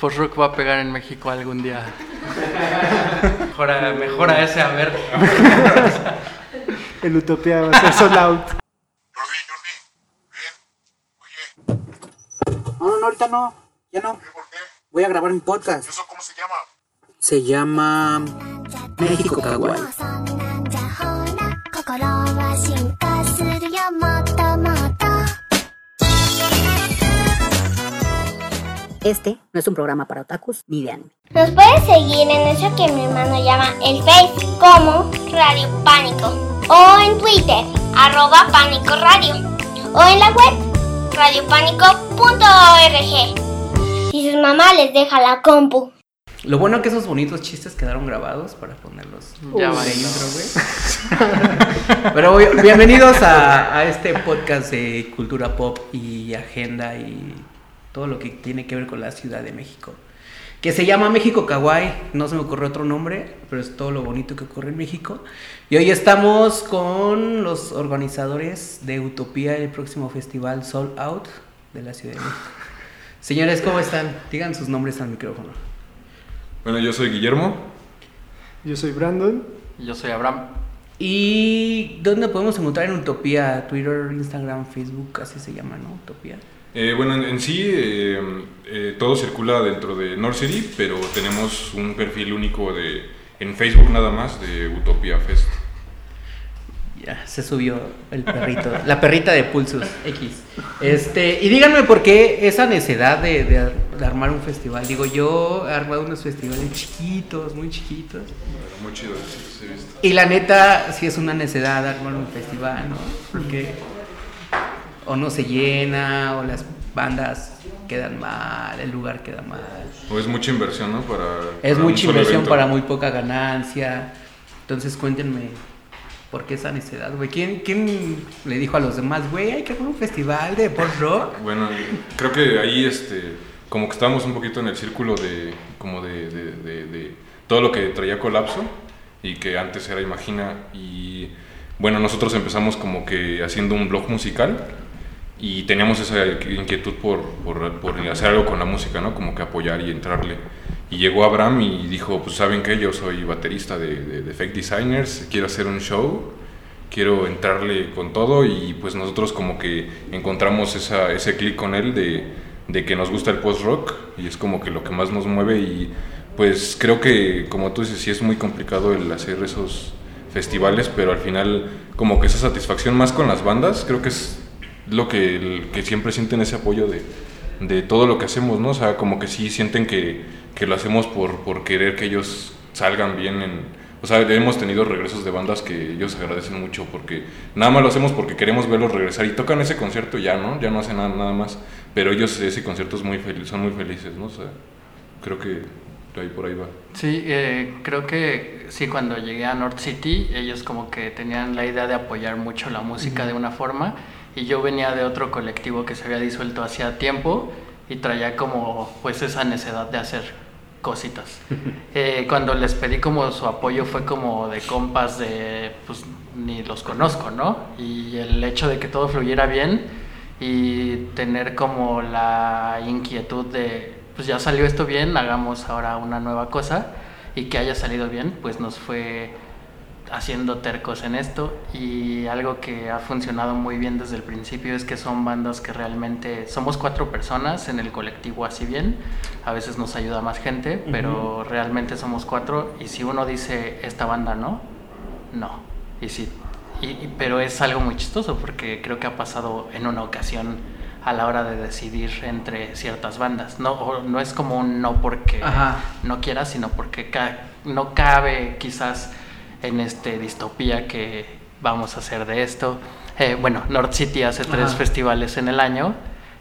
post-rock va a pegar en México algún día. mejora, mejora ese a ver. El Utopía va a ser sold out. Jordi, Jordi, ven. Oye, No, no, no, ahorita no. Ya no. ¿por qué? Voy a grabar mi podcast. ¿Eso cómo se llama? Se llama México Kawaii. Este no es un programa para otakus ni de anime. Nos puedes seguir en eso que mi hermano llama el Face como Radio Pánico o en Twitter arroba Pánico Radio o en la web radiopánico.org y sus mamás les deja la compu. Lo bueno es que esos bonitos chistes quedaron grabados para ponerlos Ya de va, intro, güey. Pero bienvenidos a, a este podcast de cultura pop y agenda y todo lo que tiene que ver con la Ciudad de México. Que se llama México Kawaii, no se me ocurrió otro nombre, pero es todo lo bonito que ocurre en México. Y hoy estamos con los organizadores de Utopía, el próximo festival Soul Out de la Ciudad de México. Señores, ¿cómo están? Digan sus nombres al micrófono. Bueno, yo soy Guillermo. Yo soy Brandon. Yo soy Abraham. ¿Y dónde podemos encontrar en Utopía? Twitter, Instagram, Facebook, así se llama, ¿no? Utopía. Eh, bueno, en, en sí eh, eh, todo circula dentro de North City, pero tenemos un perfil único de en Facebook nada más de Utopia Fest. Ya, se subió el perrito, la perrita de Pulsus X. Este, y díganme por qué esa necesidad de, de- de armar un festival. Digo, yo he armado unos festivales chiquitos, muy chiquitos. Muy chido, sí, sí, he visto. Y la neta, sí es una necesidad armar un festival, ¿no? Porque o no se llena, o las bandas quedan mal, el lugar queda mal. O es mucha inversión, ¿no? Para, Es para mucha inversión evento. para muy poca ganancia. Entonces cuéntenme, ¿por qué esa necesidad, güey? ¿Quién, ¿Quién le dijo a los demás, güey, hay que hacer un festival de pop rock? Bueno, creo que ahí este, como que estábamos un poquito en el círculo de, como de, de- de- de todo lo que traía colapso y que antes era Imagina y bueno, nosotros empezamos como que haciendo un blog musical y teníamos esa inquietud por, por, por hacer algo con la música, ¿no? Como que apoyar y entrarle. Y llegó Abraham y dijo, pues saben que yo soy baterista de, de, de Fake Designers, quiero hacer un show, quiero entrarle con todo y pues nosotros como que encontramos esa, ese clic con él de, de que nos gusta el post-rock y es como que lo que más nos mueve y pues creo que como tú dices, sí es muy complicado el hacer esos festivales, pero al final como que esa satisfacción más con las bandas, creo que es lo que, el- que siempre sienten ese apoyo de, de todo lo que hacemos, ¿no? O sea, como que sí sienten que, que lo hacemos por, por querer que ellos salgan bien en... O sea, hemos tenido regresos de bandas que ellos agradecen mucho porque nada más lo hacemos porque queremos verlos regresar y tocan ese concierto ya, ¿no? Ya no hacen nada, nada más, pero ellos ese concierto es muy feliz, son muy felices, ¿no? O sea, creo que ahí por ahí va. Sí, eh, creo que sí, cuando llegué a North City, ellos como que tenían la idea de apoyar mucho la música de una forma y yo venía de otro colectivo que se había disuelto hacía tiempo y traía como pues esa necesidad de hacer cositas. Eh, cuando les pedí como su apoyo fue como de compas de pues ni los conozco, ¿no? Y el hecho de que todo fluyera bien y tener como la inquietud de pues ya salió esto bien, hagamos ahora una nueva cosa y que haya salido bien, pues nos fue haciendo tercos en esto. Y algo que ha funcionado muy bien desde el principio es que son bandas que realmente somos cuatro personas en el colectivo así bien, a veces nos ayuda más gente, pero realmente somos cuatro. Y si uno dice esta banda no, no, y sí, y- pero es algo muy chistoso porque creo que ha pasado en una ocasión a la hora de decidir entre ciertas bandas, no, no es como un no porque Ajá. no quiera, sino porque ca- no cabe quizás en este distopía que vamos a hacer de esto. Eh, bueno, North City hace tres Ajá. festivales en el año.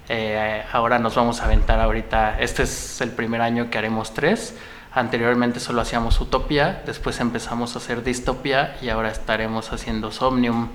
eh, ahora nos vamos a aventar ahorita. Este es el primer año que haremos tres. Anteriormente solo hacíamos Utopía, después empezamos a hacer Distopía y ahora estaremos haciendo Somnium,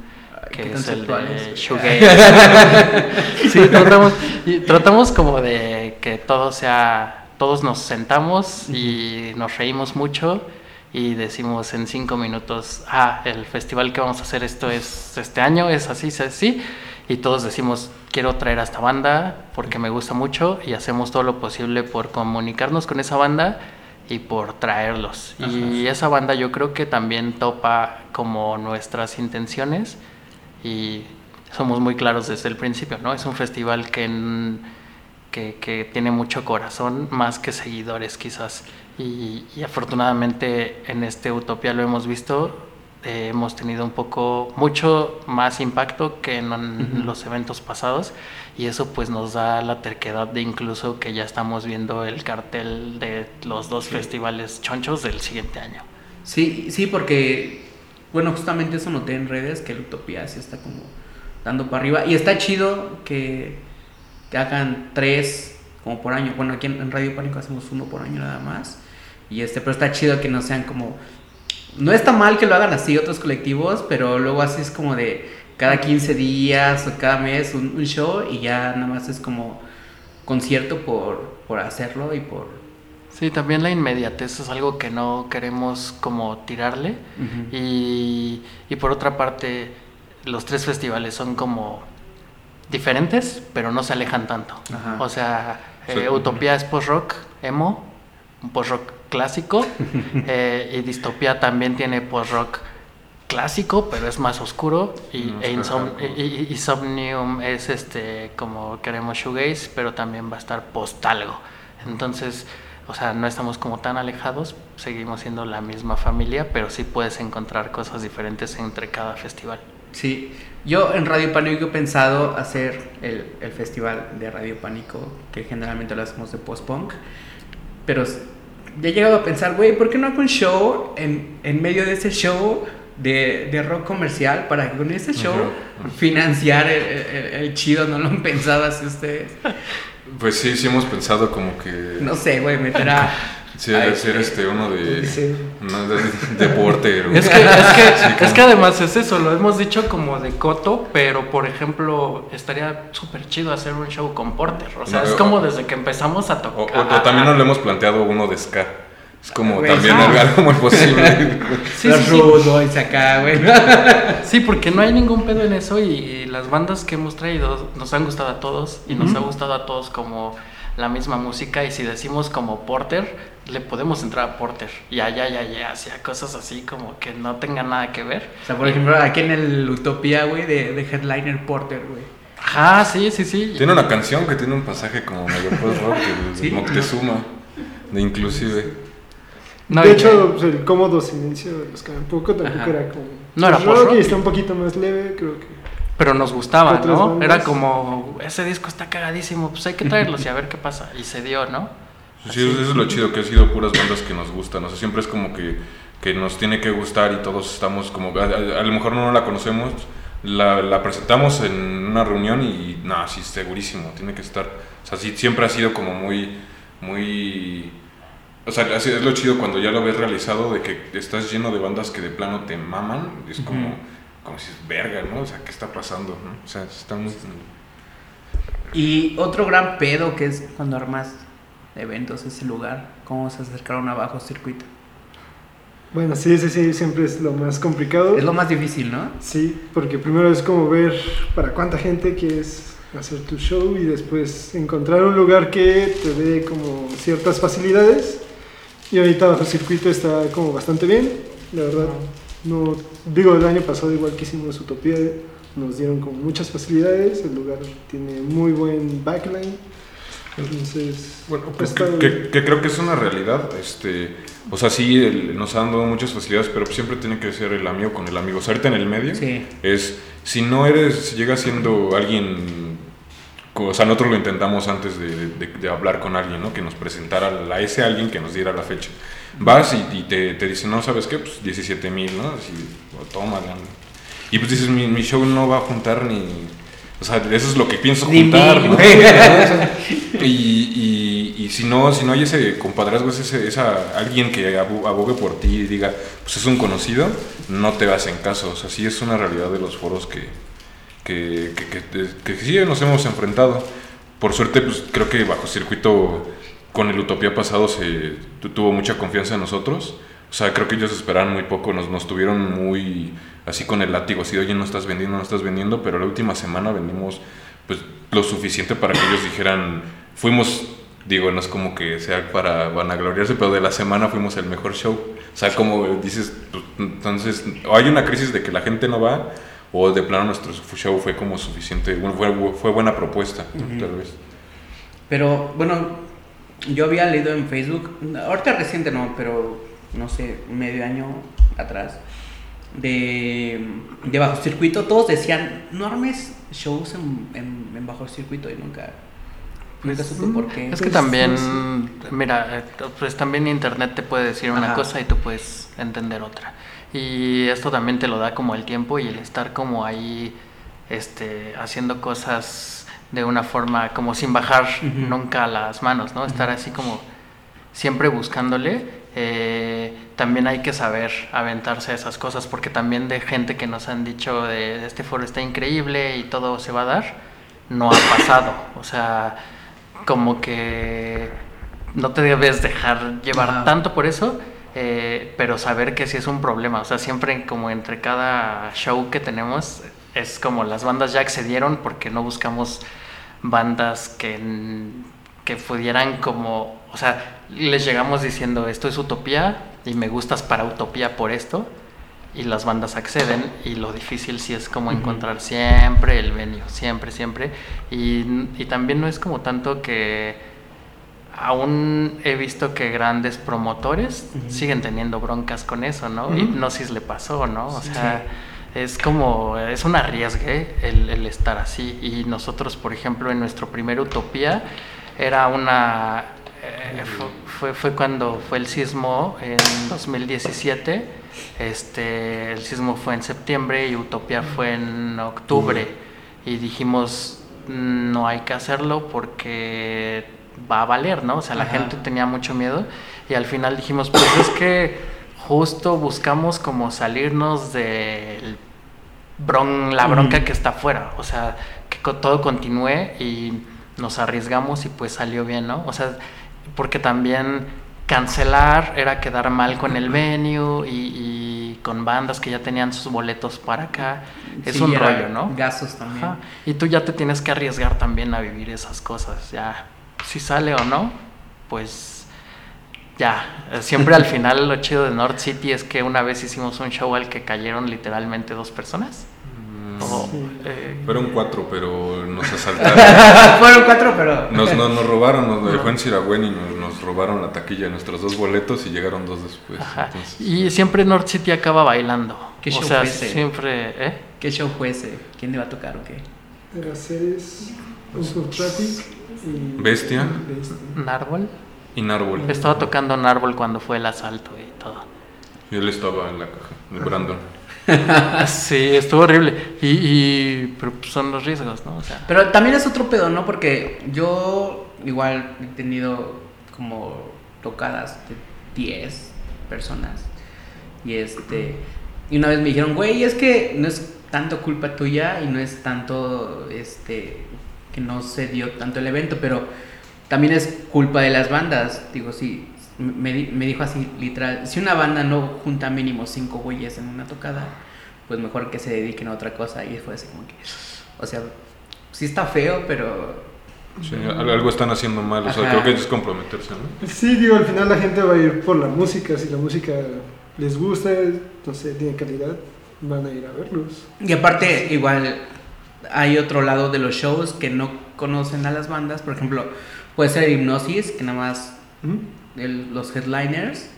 que es el de. Shoegaze. sí, tratamos, y tratamos como de que todo sea, todos nos sentamos y nos reímos mucho y decimos en cinco minutos, ah, el festival que vamos a hacer esto es este año, es así, es así, y todos decimos, quiero traer a esta banda porque me gusta mucho y hacemos todo lo posible por comunicarnos con esa banda y por traerlos. Y esa banda yo creo que también topa como nuestras intenciones y somos muy claros desde el principio, ¿no? Es un festival que, que, que tiene mucho corazón, más que seguidores quizás. Y, y afortunadamente en este Utopía lo hemos visto, eh, hemos tenido un poco, mucho más impacto que en, en los eventos pasados y eso pues nos da la terquedad de incluso que ya estamos viendo el cartel de los dos festivales chonchos del siguiente año. Sí, sí, porque, bueno, justamente eso noté en redes, que el Utopía se está como dando para arriba. Y está chido que, que hagan tres como por año. Bueno, aquí en, Radio Pánico hacemos uno por año nada más. Y este, pero está chido que no sean como... No está mal que lo hagan así otros colectivos, pero luego así es como de cada 15 días o cada mes un, un show y ya nada más es como concierto por, por hacerlo y por... Sí, también la inmediatez es algo que no queremos como tirarle. Ujú. y, y por otra parte, los tres festivales son como diferentes, pero no se alejan tanto. Ajá. O sea, eh. Utopía es post-rock, emo, un post-rock clásico, eh, y Distopía también tiene post-rock clásico, pero es más oscuro, y, No, e Insom- y- y- Insomnium es este como queremos shoegaze, pero también va a estar post-algo. Entonces, o sea, no estamos como tan alejados, seguimos siendo la misma familia, pero sí puedes encontrar cosas diferentes entre cada festival. Sí, yo en Radio Pánico he pensado hacer el, el festival de Radio Pánico, que generalmente lo hacemos de post-punk, pero ya he llegado a pensar, güey, ¿por qué no hago un show en, en medio de ese show de, de rock comercial para que con ese show financiar el, el- el chido? ¿No lo han pensado así ustedes? Pues sí, sí hemos pensado como que... No sé, güey, meter a... Sí, a hacer este uno de, Sí. no, de, deporte. Es que, es, que, Sí, es como- que además es eso, lo hemos dicho como de coto, pero por ejemplo, estaría súper chido hacer un show con Porter. O sea, No, es o- como desde que empezamos a tocar. o- o también nos lo hemos planteado uno de ska. Es como Güey, también ah. algo muy posible. Sí, sí, sí. Rude Boys acá, güey. Sí, porque no hay ningún pedo en eso y, y las bandas que hemos traído nos han gustado a todos y nos ha gustado a todos como la misma música y si decimos como Porter, le podemos entrar a Porter y allá, ya, ya, hacia cosas así como que no tengan nada que ver. O sea, por ejemplo, aquí en el Utopía, güey, de, de Headliner Porter, güey. Ajá, sí, sí, sí. Tiene una canción que tiene un pasaje como medio post-rock de, Sí. Moctezuma. De inclusive. No, de hecho, el cómodo silencio de los que tampoco Ajá. era como. No era rock post-rock. y está un poquito más leve, creo que. Pero nos gustaba, ¿no? bandas. Era como, ese disco está cagadísimo, pues hay que traerlos y a ver qué pasa. Y se dio, ¿no? Sí, eso es lo chido, que ha sido puras bandas que nos gustan. O sea, siempre es como que, que nos tiene que gustar y todos estamos como. A, a- a lo mejor no la conocemos, la, la presentamos en una reunión y. No, sí, segurísimo, tiene que estar. O sea, sí, siempre ha sido como muy. Muy. O sea, así es lo chido cuando ya lo ves realizado de que estás lleno de bandas que de plano te maman. Es como. Como si es verga, ¿no? O sea, ¿qué está pasando? ¿no? O sea, está muy. Y otro gran pedo que es cuando armas eventos, ese lugar, cómo se acercaron a bajo circuito. Bueno, sí, sí, sí, siempre es lo más complicado. Es lo más difícil, ¿no? Sí, porque primero es como ver para cuánta gente quieres hacer tu show y después encontrar un lugar que te dé como ciertas facilidades. Y ahorita bajo circuito está como bastante bien, la verdad. No, digo, el año pasado igual que hicimos Utopía, nos dieron como muchas facilidades, el lugar tiene muy buen backline. Entonces, Bueno, pues, que, está- que- que creo que es una realidad. Este, o sea, sí, el- nos han dado muchas facilidades, pero siempre tiene que ser el amigo con el amigo. O sea, ahorita en el medio Sí. es, si no eres, si llegas siendo alguien, o sea, nosotros lo intentamos antes de, de- de hablar con alguien, ¿no? Que nos presentara a ese alguien que nos diera la fecha. Vas y, y te, te dicen, no, ¿sabes qué? Pues 17 mil, ¿no? Así, o toma, Y pues dices, mi, mi show no va a juntar ni... O sea, eso es lo que pienso juntar, mil, ¿no? y, y, y si no si no hay ese compadrazgo, es ese, esa, alguien que abo- abogue por ti y diga, pues es un conocido, no te hacen caso. O sea, sí es una realidad de los foros que, que, que, que, que sí nos hemos enfrentado. Por suerte, pues creo que bajo circuito con el Utopía pasado se tu- tuvo mucha confianza en nosotros. O sea, creo que ellos esperaban muy poco, nos, nos tuvieron muy, así con el látigo, así, oye, no estás vendiendo, no estás vendiendo, pero la última semana vendimos pues lo suficiente para que ellos dijeran, fuimos, digo, no es como que sea para vanagloriarse, pero de la semana fuimos el mejor show. O sea, como dices, pues, entonces, o hay una crisis de que la gente no va, o de plano nuestro show fue como suficiente, fue, fue buena propuesta, tal vez. Pero bueno, yo había leído en Facebook, ahorita reciente no, pero no sé, medio año atrás, de, de bajo circuito, todos decían, no armes shows en, en, en bajo circuito y nunca, nunca supe por qué. Es que Pues, también, mira, eh, pues también internet te puede decir una Ajá. cosa y tú puedes entender otra. Y esto también te lo da como el tiempo y el estar como ahí, este, haciendo cosas de una forma como sin bajar nunca las manos, ¿no? Estar así como siempre buscándole. eh, también hay que saber aventarse a esas cosas porque también de gente que nos han dicho de este foro está increíble y todo se va a dar, no ha pasado. O sea, como que no te debes dejar llevar tanto por eso, eh, pero saber que sí es un problema. O sea, siempre como entre cada show que tenemos es como las bandas ya accedieron porque no buscamos bandas que, que pudieran como, o sea, les llegamos diciendo esto es utopía y me gustas para utopía por esto y las bandas acceden y lo difícil sí es como encontrar siempre el venue, siempre, siempre. Y, y también no es como tanto que aún he visto que grandes promotores siguen teniendo broncas con eso, ¿no? Ujú. Hipnosis le pasó, ¿no? O sea, es como, es un arriesgue el, el estar así. Y nosotros, por ejemplo, en nuestro primer Utopía, era una... eh, fu- fue, fue cuando fue el sismo en 2017. Este, el sismo fue en septiembre y Utopía fue en octubre. Y dijimos, no hay que hacerlo porque va a valer, ¿no? O sea, la Ajá. gente tenía mucho miedo y al final dijimos, pues es que justo buscamos como salirnos bron, la bronca que está afuera, o sea, que todo continúe y nos arriesgamos y pues salió bien, ¿no? O sea, porque también cancelar era quedar mal con el venue y, y con bandas que ya tenían sus boletos para acá, es Sí, un rollo, ¿no? Gastos también. Ajá. Y tú ya te tienes que arriesgar también a vivir esas cosas. Ya, si sale o no, pues ya. Eh, Siempre al final lo chido de North City es que una vez hicimos un show al que cayeron literalmente dos personas. O, eh, Fueron cuatro, pero nos asaltaron. Fueron cuatro, pero. Nos, nos, nos robaron, nos dejó en Siragüen y nos, nos robaron la taquilla de nuestros dos boletos y llegaron dos después. ajá. entonces- Y siempre North City acaba bailando. ¿Qué o show sea, fue ese? siempre, ¿eh? ¿Qué show fue ese? ¿Quién le va a tocar o qué? Era Ceres, Uso Traffic y. Bestia. Bestia. Nárbol. Y Nárbol. Estaba tocando Nárbol cuando fue el asalto y todo. Y él estaba en la caja, el Brandon. Sí, estuvo horrible. Y, y pero pues, son los riesgos, ¿no? O sea, Pero también es otro pedo, ¿no? Porque yo igual he tenido como tocadas de 10 personas. Y este. Y una vez me dijeron, güey, es que no es tanto culpa tuya y no es tanto este que no se dio tanto el evento, pero también es culpa de las bandas. Digo, sí, me, di- me dijo así, literal, si una banda no junta mínimo cinco güeyes en una tocada, pues mejor que se dediquen a otra cosa. Y fue así como que, o sea, sí está feo, pero Sí, algo están haciendo mal, o sea, Ajá. creo que es comprometerse, ¿no? Sí, digo, al final la gente va a ir por la música. Si la música les gusta, no sé, tiene calidad, van a ir a verlos. Y aparte, igual hay otro lado de los shows que no conocen a las bandas. Por ejemplo, puede ser Hipnosis, que nada más ¿Mm? el- los headliners,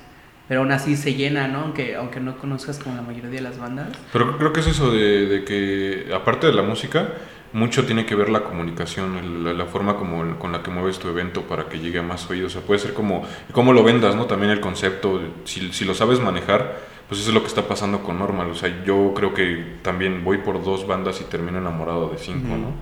pero aún así se llena, ¿no? Aunque, aunque no conozcas como la mayoría de las bandas. Pero creo que es eso de, de que, aparte de la música, mucho tiene que ver la comunicación, el- la, la forma como, con la que mueves tu evento para que llegue a más oídos. O sea, puede ser como, cómo lo vendas, ¿no? También el concepto, si, si lo sabes manejar, pues eso es lo que está pasando con Normal. O sea, yo creo que también voy por dos bandas y termino enamorado de cinco. ¿no?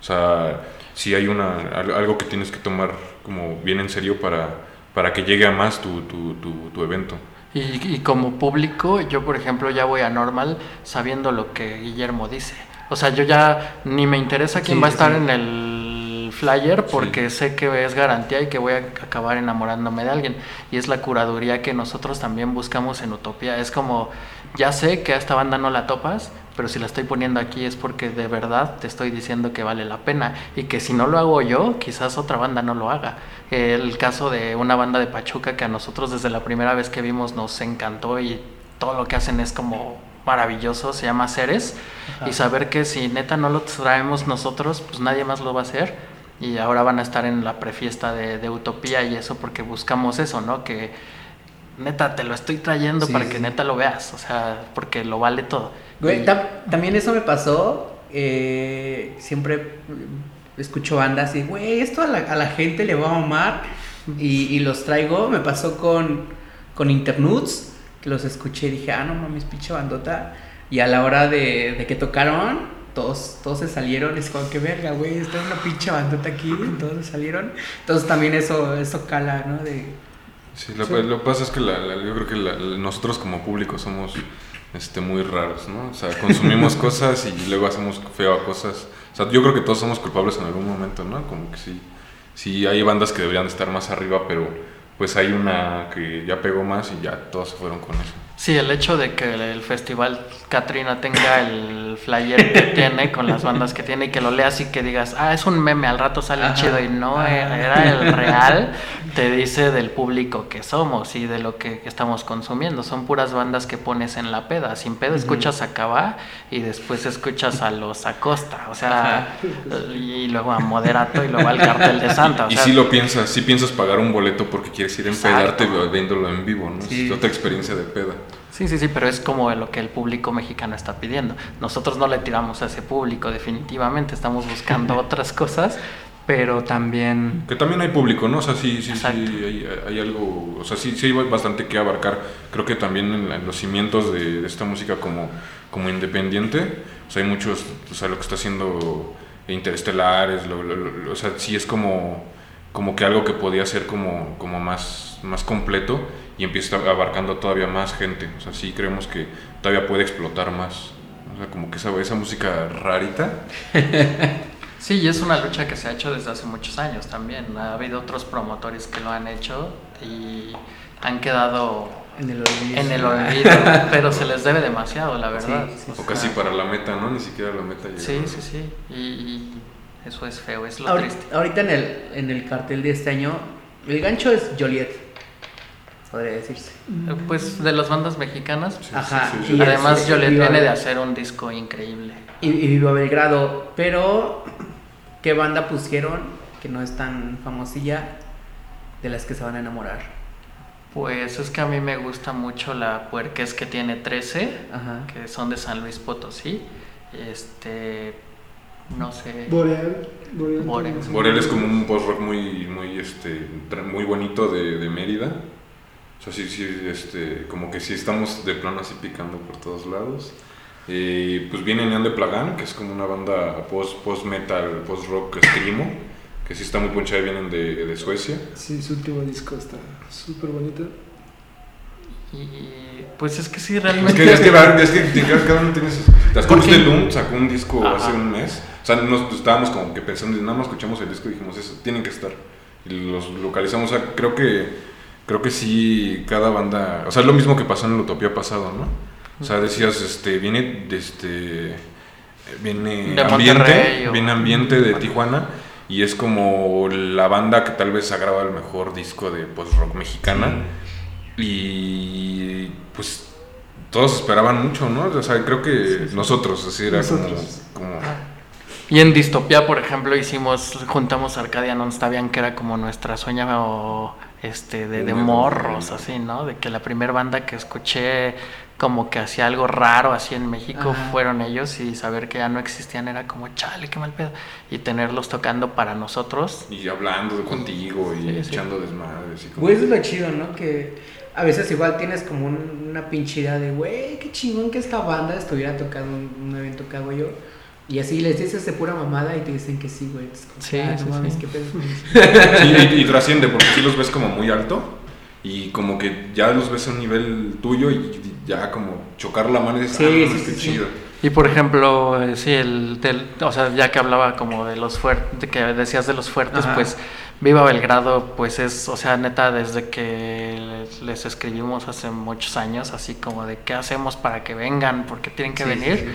O sea, si hay una, al- algo que tienes que tomar como bien en serio para, para que llegue a más tu, tu, tu, tu evento. Y, y como público, yo por ejemplo ya voy a Normal sabiendo lo que Guillermo dice. O sea, yo ya ni me interesa quién Sí, va a estar sí. en el flyer porque sé que es garantía y que voy a acabar enamorándome de alguien. Y es la curaduría que nosotros también buscamos en Utopía. Es como, ya sé que a esta banda no la topas, pero si la estoy poniendo aquí es porque de verdad te estoy diciendo que vale la pena y que si no lo hago yo, quizás otra banda no lo haga. El caso de una banda de Pachuca que a nosotros desde la primera vez que vimos nos encantó y todo lo que hacen es como maravilloso, se llama Ceres, y saber que si neta no lo traemos nosotros, pues nadie más lo va a hacer. Y ahora van a estar en la prefiesta de, de Utopía y eso porque buscamos eso, ¿no? Que neta te lo estoy trayendo Sí, para sí. que neta lo veas, o sea, porque lo vale todo. Güey, también eso me pasó. eh, siempre escucho bandas y, güey, esto a la, a la gente le va a mamar. Y, y los traigo. Me pasó con, con Internudes, que los escuché y dije, ah, no mames, pinche bandota. Y a la hora de, de que tocaron, todos, todos se salieron. Es como que verga, güey, está una pinche bandota aquí. Todos se salieron. Entonces también eso, eso cala, ¿no? De, Sí, lo, lo que pasa es que la- la- yo creo que la- la- nosotros como público somos este, muy raros, ¿no? O sea, consumimos cosas y luego hacemos feo a cosas. O sea, yo creo que todos somos culpables en algún momento, ¿no? Como que sí, sí hay bandas que deberían estar más arriba, pero pues hay una que ya pegó más y ya todos se fueron con eso. Sí, el hecho de que el festival Katrina tenga el flyer que tiene con las bandas que tiene y que lo leas y que digas, ah, es un meme, al rato sale Ajá. chido y no Ah. era era el real, te dice del público que somos y de lo que estamos consumiendo. Son puras bandas que pones en la peda. Sin pedo escuchas a Cava y después escuchas a los Acosta, o sea, y luego a Moderato y luego al Cartel de Santa. O y sea, si lo piensas, si piensas pagar un boleto porque quieres ir a empedarte viéndolo en vivo, ¿no? Sí. Es otra experiencia de peda. Sí, sí, sí, pero es como lo que el público mexicano está pidiendo. Nosotros no le tiramos a ese público, definitivamente. Estamos buscando otras cosas, pero también. Que también hay público, ¿no? O sea, sí, sí, sí, hay, hay algo, o sea, sí, sí hay bastante que abarcar. Creo que también en, la- en los cimientos de, de esta música como, como independiente, o sea, hay muchos, o sea, lo que está haciendo Interestelares, lo- lo- lo- o sea, sí es como, como que algo que podía ser como, como más, más completo y empieza abarcando todavía más gente. O sea, sí creemos que todavía puede explotar más. O sea, como que esa, esa música rarita. Sí, y es una lucha que se ha hecho desde hace muchos años también. Ha habido otros promotores que lo han hecho y han quedado en el olvido. en el olvido, pero se les debe demasiado, la verdad. Sí, sí, O sea, casi para la meta, ¿no? Ni siquiera la meta llegó. Sí, sí, sí. Y, y eso es feo, es lo Ahor- triste. Ahorita en el, en el cartel de este año, el gancho es Joliet, podría decirse. Eh, Pues de las bandas mexicanas. Sí, Ajá. sí, sí, y sí. Además, Joliet Viva viene de hacer un disco increíble. Y, y Viva Belgrado, pero ¿qué banda pusieron que no es tan famosilla de las que se van a enamorar? Pues es que a mí me gusta mucho la puerques que tiene 13, Ajá. que son de San Luis Potosí. Este, no sé. Boreal. Boreal. Boreal. es como un post-rock muy, muy, este, muy bonito de, de Mérida. O sea, sí, sí, este, como que sí estamos de plano así picando por todos lados. Eh, pues viene Neon de Plagan, que es como una banda post- post-metal, post-rock screamo, que sí está muy ponchada y vienen de, de Suecia. Sí, su último disco está súper bonito. Y pues es que sí, Es realmente. que, es que, es que cada cada uno tiene sus... Las ¿Por Cruz qué? de Loom sacó un disco Ajá. hace un mes. O sea, nos estábamos como que pensando, nada más escuchamos el disco y dijimos, eso, tienen que estar. Y los localizamos. O sea, creo que, creo que sí, cada banda... O sea, es lo mismo que pasó en el Utopía pasado, ¿no? O sea, decías, este, viene, este... Viene De ambiente, o- viene ambiente de Tijuana y es como la banda que tal vez ha grabado el mejor disco de post-rock mexicana y pues todos esperaban mucho, ¿no? O sea, creo que nosotros, así era como- como, Y en Distopía, por ejemplo, hicimos, juntamos Arcadia Non-Stabian, que era como nuestra sueña o, este, de, de morros, banda. así, ¿no? De que la primera banda que escuché como que hacía algo raro así en México Ajá. fueron ellos y saber que ya no existían era como, chale, qué mal pedo. Y tenerlos tocando para nosotros. y hablando contigo y Sí, sí. echando desmadres. y como- Güey, eso es lo chido, ¿no? Que a veces igual tienes como un- una pinche idea de, güey, qué chingón que esta banda estuviera tocando un, un evento que hago yo. Y así les dices de pura mamada y te dicen que sí, güey. Sí, ah, sí, no mames, sí. qué pedo. Sí, y, y trasciende, porque sí los ves como muy alto y como que ya los ves a un nivel tuyo y ya como chocar la mano y dices, Sí, ah, no, sí, mames, sí, qué sí. chido. Y por ejemplo, eh, sí, el, del, o sea, ya que hablaba como de los fuertes, que decías de los fuertes, Ajá. pues Viva Belgrado, pues es, o sea, neta, desde que les, les escribimos hace muchos años, así como de qué hacemos para que vengan, porque tienen que Sí, sí, venir.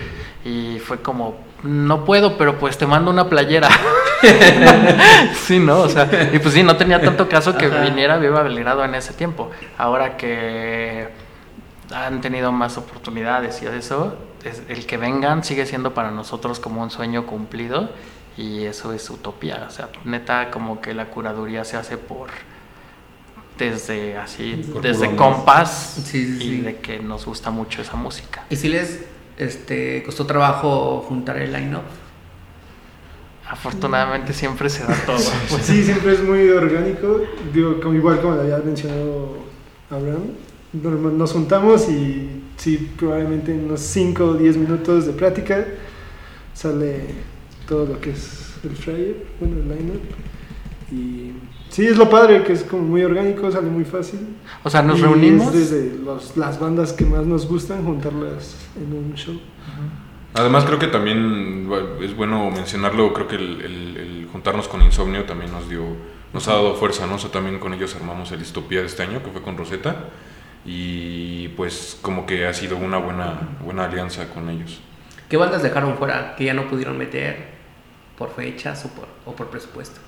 Y fue como, no puedo, pero pues te mando una playera. sí, ¿no? O sea, y pues sí, no tenía tanto caso que Ajá. viniera Viva Belgrado en ese tiempo. Ahora que han tenido más oportunidades y eso, es- el que vengan sigue siendo para nosotros como un sueño cumplido y eso es utopía. O sea, neta, como que la curaduría se hace por desde así, Por desde compás Sí, sí, y sí. de que nos gusta mucho esa música. ¿Y si les este, costó trabajo juntar el line-up? Afortunadamente siempre se da todo. Pues sí, siempre es muy orgánico. Digo, como, igual como lo había mencionado Abraham, nos juntamos y sí, probablemente en unos 5 o 10 minutos de plática sale todo lo que es el flyer, bueno, el lineup. Y sí, es lo padre, que es como muy orgánico, sale muy fácil. O sea, nos Y reunimos. Es desde los- las bandas que más nos gustan, juntarlas en un show. Además creo que también es bueno mencionarlo, creo que el, el- el juntarnos con Insomnio también nos dio, nos ha dado fuerza, ¿no? O sea, también con ellos armamos el Distopía de este año, que fue con Rosetta, y pues como que ha sido una buena, buena alianza con ellos. ¿Qué bandas dejaron fuera que ya no pudieron meter por fechas o por, o por presupuesto?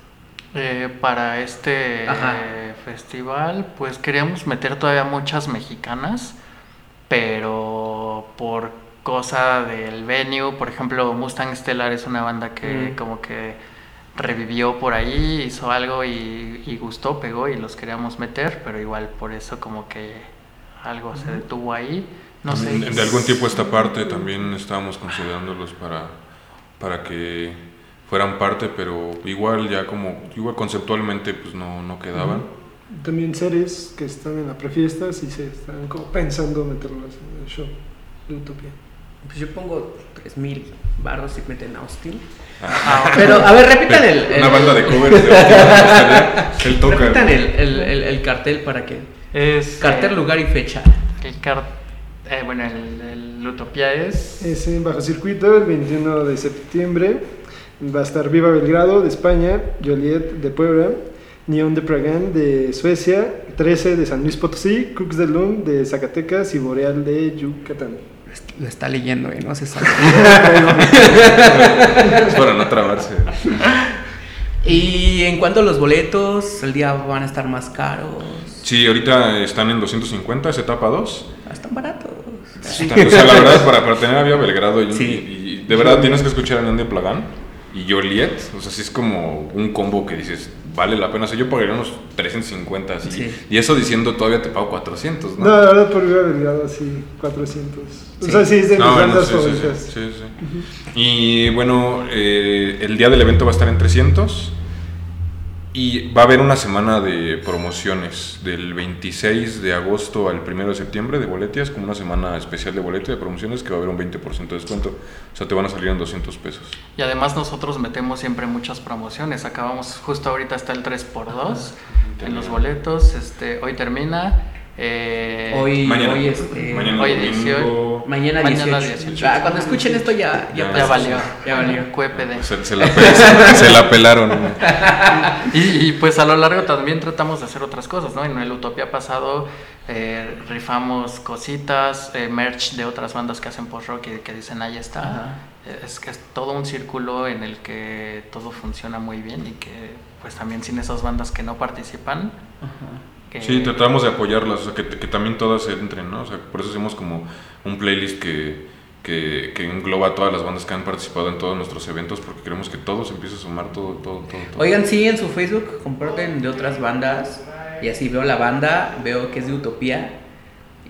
Eh, para este eh, festival, pues queríamos meter todavía muchas mexicanas, pero por cosa del venue, por ejemplo, Mustang Stellar es una banda que Mm. como que revivió por ahí, hizo algo y, y gustó, pegó y los queríamos meter, pero igual por eso como que algo se detuvo ahí. No sé. También, De algún tiempo esta parte también estábamos considerándolos para, para que fueran parte, pero igual ya como, igual conceptualmente pues no, no quedaban. También seres que están en la prefiesta, sí se están como pensando meterlas en el show de Utopía. Pues yo pongo 3000 barros y meten Austin. Ah, Pero, a ver, repitan el. el- Una banda de covers de Austin, él toca. Repitan el, el- el- el cartel para que. es Cartel, eh, lugar y fecha. El car eh, bueno, el, el Utopía es Es en Bajo Circuito el 21 de septiembre. Va a estar Viva Belgrado de España, Joliet de Puebla, Neon de Pragan de Suecia, 13 de San Luis Potosí, Cooks de Lund de Zacatecas y Boreal de Yucatán. Lo está leyendo, ¿eh? No se sabe. Es para no trabarse. y en cuanto a los boletos, el día van a estar más caros. Sí, ahorita están en 250, es etapa 2. Ah, Están baratos. Están- o sea, la verdad, para, para tener a Vía Belgrado y, Sí. y- y de verdad tienes que escuchar a Neon de Plagán y Joliet. O sea, sí es como un combo que dices, vale la pena. O sea, yo pagaría unos 350 así. Sí. Y eso diciendo todavía te pago 400, ¿no? No, la verdad por Viva Belgrado sí, 400. O sea, sí es de mis No, bueno, sí, sí, sí. Y bueno, eh, el día del evento va a estar en 300 y va a haber una semana de promociones del 26 de agosto al 1 de septiembre de boletias, como una semana especial de boletia de promociones que va a haber un 20% de descuento. O sea, te van a salir en 200 pesos. Y además nosotros metemos siempre muchas promociones. Acabamos, justo ahorita está el 3x2 en los boletos. Este, hoy termina. Eh, Hoy, Mañana. hoy, este, Mañana hoy domingo. 18. mañana Mañana 18. 18. Ah, cuando escuchen esto ya, ya, Ya valió. Ya valió. Se, se la, se- se la pelaron. Y, y, pues a lo largo también tratamos de hacer otras cosas, ¿no? En el Utopía pasado eh, rifamos cositas, eh, merch de otras bandas que hacen post-rock y que dicen ahí está. Ajá. Es que es todo un círculo en el que todo funciona muy bien y que pues también sin esas bandas que no participan. Que- Sí, tratamos de apoyarlas, o sea, que, que también todas entren, ¿no? O sea, por eso hacemos como un playlist que, que, que engloba a todas las bandas que han participado en todos nuestros eventos, porque queremos que todo se empiece a sumar, todo, todo, todo. todo. Oigan, sí, en su Facebook comparten de otras bandas. Y así veo la banda, veo que es de Utopía.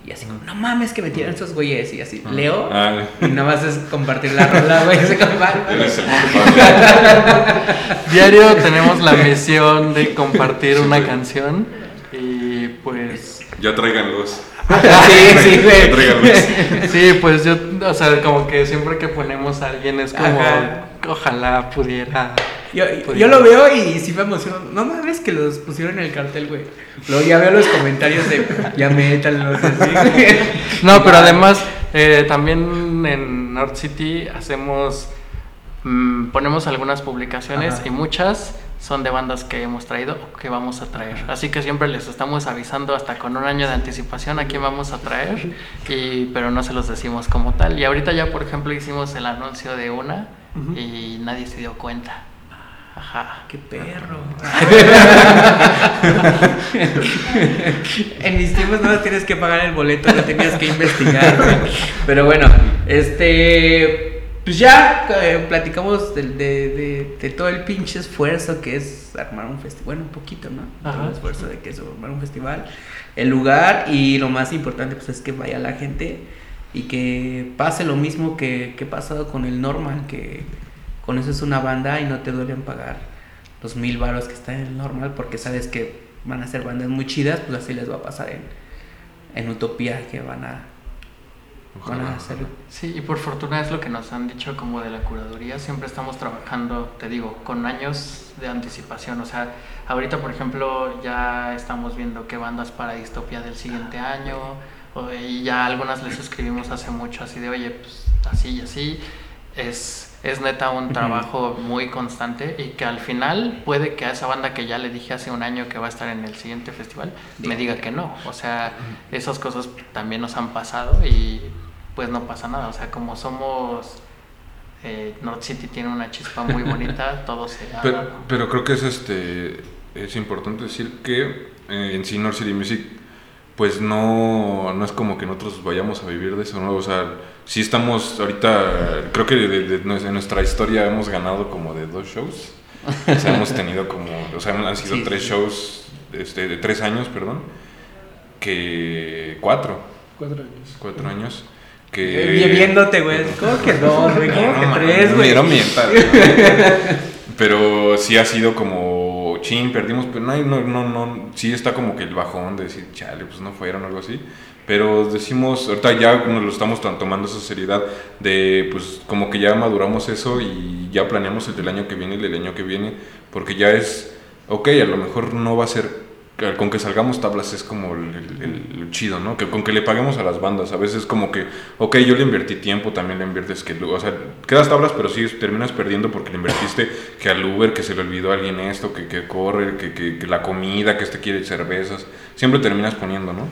Y así como, no mames que metieron estos güeyes. Y así, leo. Ah, Y nada más es compartir la rola, güey. Se. Diario tenemos la misión de compartir una canción pues... ya tráiganlos. Sí, sí, Ya güey. tráiganlos. Sí, pues yo, o sea, como que siempre que ponemos a alguien es como, Ajá. ojalá pudiera. Yo, pudiera. yo lo veo y sí me emociono. No mames que los pusieron en el cartel, güey. Luego ya veo los comentarios de ya métanlos así. No, pero además Eh, también en North City hacemos, mm, ponemos algunas publicaciones Ajá. y muchas son de bandas que hemos traído o que vamos a traer. Así que siempre les estamos avisando hasta con un año de anticipación a quién vamos a traer, y, pero no se los decimos como tal. Y ahorita ya, por ejemplo, hicimos el anuncio de una y nadie se dio cuenta. Ajá. ¡Qué perro! en mis tiempos no tienes que pagar el boleto, no tenías que investigar. Pero bueno, este. Pues ya eh, platicamos de, de- de todo el pinche esfuerzo que es armar un festival. Bueno, un poquito, ¿no? Todo el esfuerzo de que es armar un festival. El lugar y lo más importante, pues es que vaya la gente y que pase lo mismo que, que ha pasado con el normal, que conoces una banda y no te duelen pagar los mil varos que están en el normal porque sabes que van a ser bandas muy chidas, pues así les va a pasar en, en Utopía que van a, van a Ojalá. hacerlo. Sí, y por fortuna es lo que nos han dicho como de la curaduría. Siempre estamos trabajando, te digo, con años de anticipación. O sea, ahorita, por ejemplo, ya estamos viendo qué bandas para distopía del siguiente año. o- y ya algunas les escribimos hace mucho, así de, oye, pues así y así. Es, es neta un trabajo muy constante y que al final puede que a esa banda que ya le dije hace un año que va a estar en el siguiente festival me diga que no. O sea, esas cosas también nos han pasado y pues no pasa nada. O sea, como somos... eh, North City tiene una chispa muy bonita, todo se da. Pero, pero creo que es este es importante decir que eh, en sí North City Music pues no, no es como que nosotros vayamos a vivir de eso, ¿no? O sea, sí estamos ahorita, creo que de, de- nuestra historia hemos ganado como de dos shows. O sea, hemos tenido como, o sea, han sido Sí, tres sí. shows, este, de tres años, perdón, que cuatro, Cuatro años. cuatro años. Que, viéndote, güey. ¿Cómo que dos, güey? ¿Cómo no, que no, tres, güey? no. Pero sí ha sido como, chin, perdimos, pero no, no, no, no, sí está como que el bajón de decir, chale, pues no fueron o algo así. Pero decimos, ahorita ya nos lo estamos tomando esa seriedad de, pues como que ya maduramos eso y ya planeamos el del año que viene, el del año que viene, porque ya es, ok, a lo mejor no va a ser con que salgamos tablas es como el, el- chido, ¿no? Que con que le paguemos a las bandas. A veces como que, ok, yo le invertí tiempo, también le inviertes que, o sea, quedas tablas, pero sí terminas perdiendo porque le invertiste que al Uber, que se le olvidó a alguien esto, que, que corre, que, que- la comida, que este quiere cervezas. Siempre terminas poniendo, ¿no?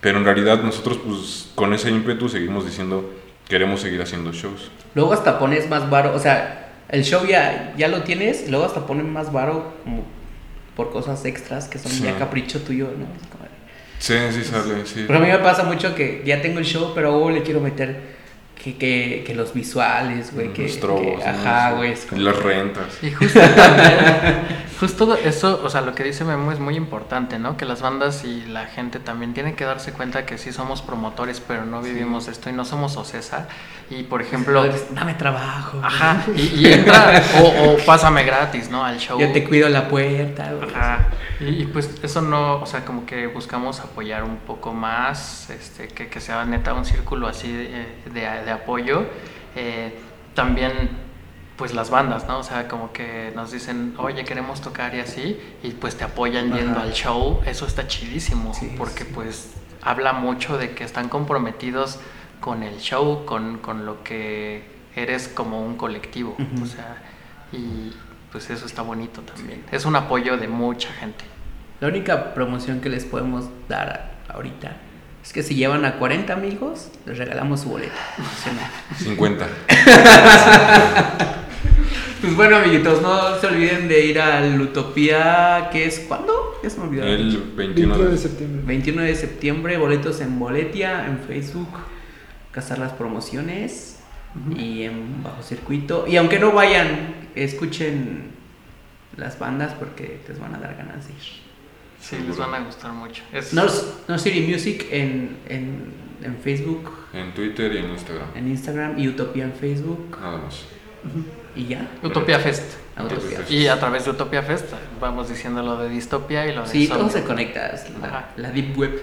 Pero en realidad nosotros, pues, con ese ímpetu seguimos diciendo, queremos seguir haciendo shows. Luego hasta pones más varo, o sea, el show ya, ya lo tienes, luego hasta ponen más varo por cosas extras que son Sí. ya capricho tuyo, ¿no? Como Sí, sí sale, sí. Pero a mí me pasa mucho que ya tengo el show, pero luego le quiero meter que, que, que los visuales, güey, que, Los trobos, que- ¿no? ajá, güey. Y como- las rentas. Y justo también, justo eso, o sea, lo que dice Memo es muy importante, ¿no? Que las bandas y la gente también tienen que darse cuenta que sí somos promotores, pero no vivimos esto y no somos Ocesa. Y por ejemplo, dame trabajo. ajá, y, y entra, o, o pásame gratis, ¿no? Al show. Yo te cuido la puerta. Ajá. Y, y, pues eso no, o sea, como que buscamos apoyar un poco más, este, que, que sea neta un círculo así de, de, de apoyo. Eh, también, pues las bandas, ¿no? O sea, como que nos dicen, oye, queremos tocar y así, y pues te apoyan yendo Ajá. al show. Eso está chidísimo, Sí, porque sí. pues habla mucho de que están comprometidos con el show, con, con lo que eres como un colectivo. O sea, y pues eso está bonito también. Es un apoyo de mucha gente. La única promoción que les podemos dar ahorita es que si llevan a 40 amigos, les regalamos su boleto. ¿Sí o no? 50. Pues bueno, amiguitos, no se olviden de ir al Utopía, que es ¿cuándo? Ya se me olvidó. El 21 21 de septiembre. 21 de septiembre, boletos en Boletia, en Facebook, cazar las promociones y en Bajo Circuito. Y aunque no vayan, escuchen las bandas porque les van a dar ganas de ir. Sí, les van a gustar mucho. Es, North City Music en, en, en Facebook, En Twitter y en Instagram. en Instagram y Utopía en Facebook Nada más. Y ya. Utopia Fest. Utopia. Y a través de Utopia Fest vamos diciendo lo de distopia y lo de Sí, todo se conecta, es la, Deep Web.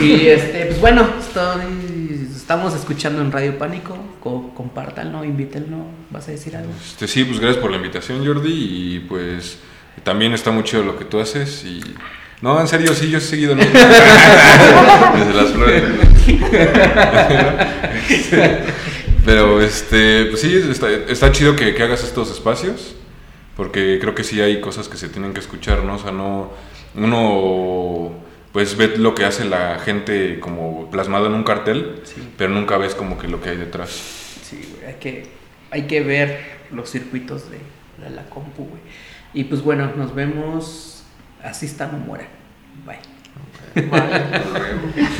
Y este, pues bueno, estoy- estamos escuchando en Radio Pánico. Co- compártanlo, invítenlo. ¿Vas a decir algo? Este, sí, pues gracias por la invitación, Jordi. Y pues también está muy chido lo que tú haces. Y no, en serio, sí, yo he seguido. Desde las flores. Pero este, pues sí, está, está chido que, que hagas estos espacios, porque creo que sí hay cosas que se tienen que escuchar, ¿no? O sea, no, uno pues ve lo que hace la gente como plasmado en un cartel, Sí. pero nunca ves como que lo que hay detrás. Sí, güey, hay que, hay que ver los circuitos de, de la compu, güey. Y pues bueno, nos vemos. Así está, no muera. Bye. Vale.